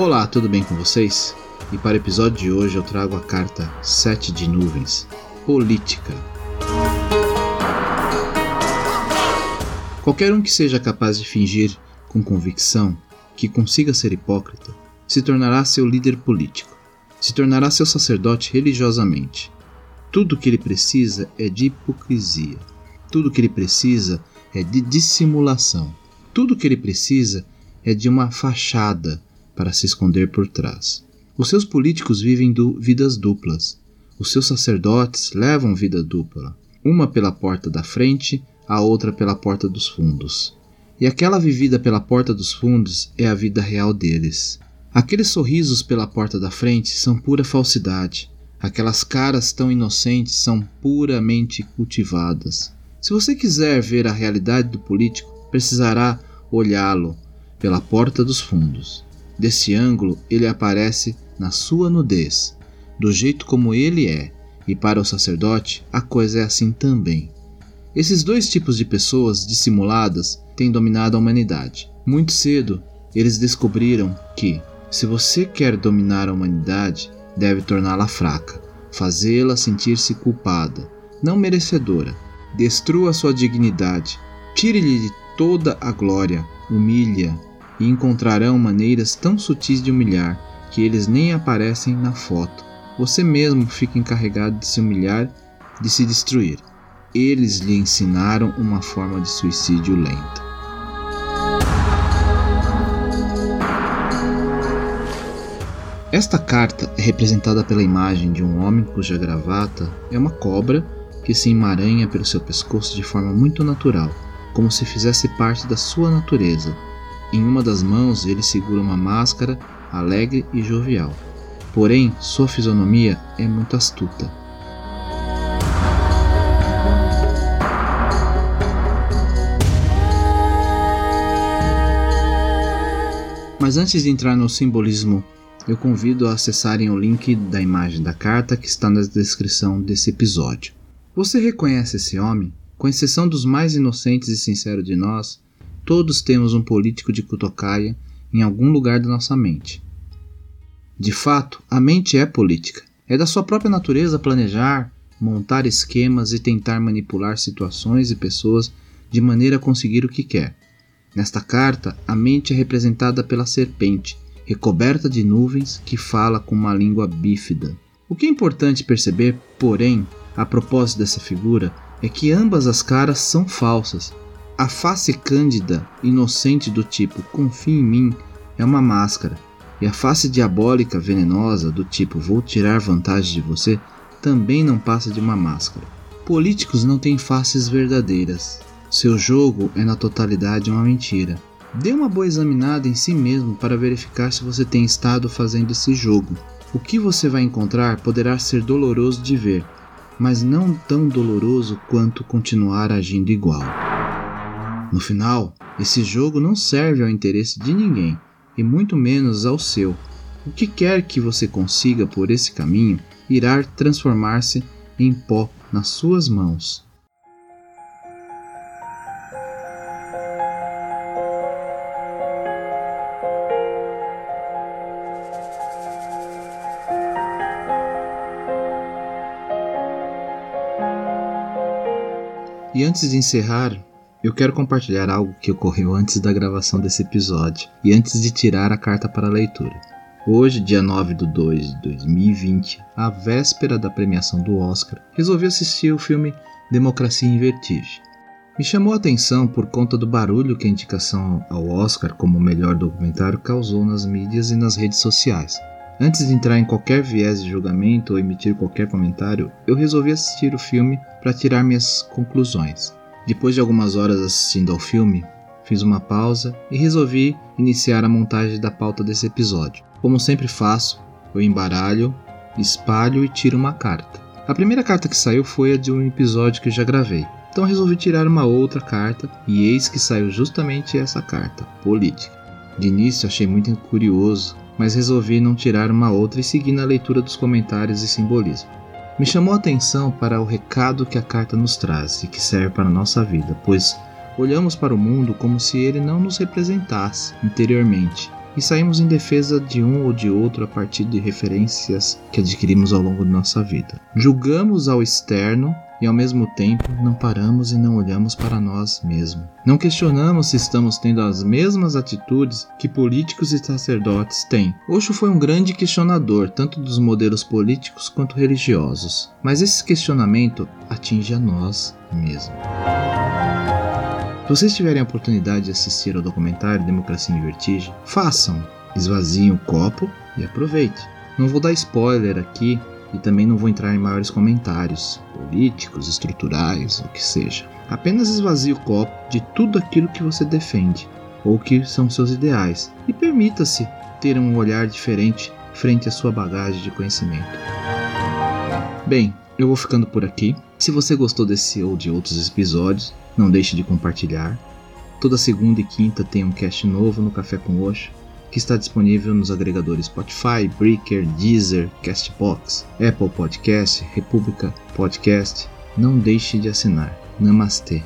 Olá, tudo bem com vocês? E para o episódio de hoje eu trago a carta 7 de nuvens, política. Qualquer um que seja capaz de fingir com convicção que consiga ser hipócrita se tornará seu líder político, se tornará seu sacerdote religiosamente. Tudo que ele precisa é de hipocrisia. Tudo que ele precisa é de dissimulação. Tudo que ele precisa é de uma fachada para se esconder por trás. Os seus políticos vivem du vidas duplas. Os seus sacerdotes levam vida dupla, uma pela porta da frente, a outra pela porta dos fundos. E aquela vivida pela porta dos fundos é a vida real deles. Aqueles sorrisos pela porta da frente são pura falsidade. Aquelas caras tão inocentes são puramente cultivadas. Se você quiser ver a realidade do político, precisará olhá-lo pela porta dos fundos. Desse ângulo, ele aparece na sua nudez, do jeito como ele é, e para o sacerdote a coisa é assim também. Esses dois tipos de pessoas dissimuladas têm dominado a humanidade. Muito cedo, eles descobriram que, se você quer dominar a humanidade, deve torná-la fraca, fazê-la sentir-se culpada, não merecedora. Destrua sua dignidade, tire-lhe toda a glória, humilha, e encontrarão maneiras tão sutis de humilhar que eles nem aparecem na foto. Você mesmo fica encarregado de se humilhar, de se destruir. Eles lhe ensinaram uma forma de suicídio lento. Esta carta é representada pela imagem de um homem cuja gravata é uma cobra que se emaranha pelo seu pescoço de forma muito natural, como se fizesse parte da sua natureza, em uma das mãos ele segura uma máscara alegre e jovial. Porém, sua fisionomia é muito astuta. Mas antes de entrar no simbolismo, eu convido a acessarem o link da imagem da carta que está na descrição desse episódio. Você reconhece esse homem? Com exceção dos mais inocentes e sinceros de nós, Todos temos um político de cutocaia em algum lugar da nossa mente. De fato, a mente é política. É da sua própria natureza planejar, montar esquemas e tentar manipular situações e pessoas de maneira a conseguir o que quer. Nesta carta, a mente é representada pela serpente, recoberta de nuvens que fala com uma língua bífida. O que é importante perceber, porém, a propósito dessa figura, é que ambas as caras são falsas a face cândida, inocente do tipo confie em mim, é uma máscara, e a face diabólica, venenosa do tipo vou tirar vantagem de você, também não passa de uma máscara. Políticos não têm faces verdadeiras. Seu jogo é na totalidade uma mentira. Dê uma boa examinada em si mesmo para verificar se você tem estado fazendo esse jogo. O que você vai encontrar poderá ser doloroso de ver, mas não tão doloroso quanto continuar agindo igual. No final, esse jogo não serve ao interesse de ninguém, e muito menos ao seu. O que quer que você consiga por esse caminho irá transformar-se em pó nas suas mãos. E antes de encerrar, eu quero compartilhar algo que ocorreu antes da gravação desse episódio e antes de tirar a carta para a leitura. Hoje, dia 9 de 2 de 2020, à véspera da premiação do Oscar, resolvi assistir o filme Democracia em Vertigem. Me chamou a atenção por conta do barulho que a indicação ao Oscar como melhor documentário causou nas mídias e nas redes sociais. Antes de entrar em qualquer viés de julgamento ou emitir qualquer comentário, eu resolvi assistir o filme para tirar minhas conclusões. Depois de algumas horas assistindo ao filme, fiz uma pausa e resolvi iniciar a montagem da pauta desse episódio. Como sempre faço, eu embaralho, espalho e tiro uma carta. A primeira carta que saiu foi a de um episódio que eu já gravei. Então resolvi tirar uma outra carta e eis que saiu justamente essa carta, política. De início achei muito curioso mas resolvi não tirar uma outra e seguir na leitura dos comentários e simbolismo. Me chamou a atenção para o recado que a carta nos traz e que serve para a nossa vida, pois olhamos para o mundo como se ele não nos representasse interiormente e saímos em defesa de um ou de outro a partir de referências que adquirimos ao longo de nossa vida. Julgamos ao externo e ao mesmo tempo não paramos e não olhamos para nós mesmos. Não questionamos se estamos tendo as mesmas atitudes que políticos e sacerdotes têm. Osho foi um grande questionador, tanto dos modelos políticos quanto religiosos, mas esse questionamento atinge a nós mesmos. Se vocês tiverem a oportunidade de assistir ao documentário Democracia em Vertigem, façam, esvaziem o copo e aproveite. Não vou dar spoiler aqui, e também não vou entrar em maiores comentários políticos, estruturais, o que seja. Apenas esvazie o copo de tudo aquilo que você defende ou que são seus ideais e permita-se ter um olhar diferente frente à sua bagagem de conhecimento. Bem, eu vou ficando por aqui. Se você gostou desse ou de outros episódios, não deixe de compartilhar. Toda segunda e quinta tem um cast novo no Café com Oxo que está disponível nos agregadores Spotify, Breaker, Deezer, Castbox, Apple Podcast, República Podcast. Não deixe de assinar. Namastê.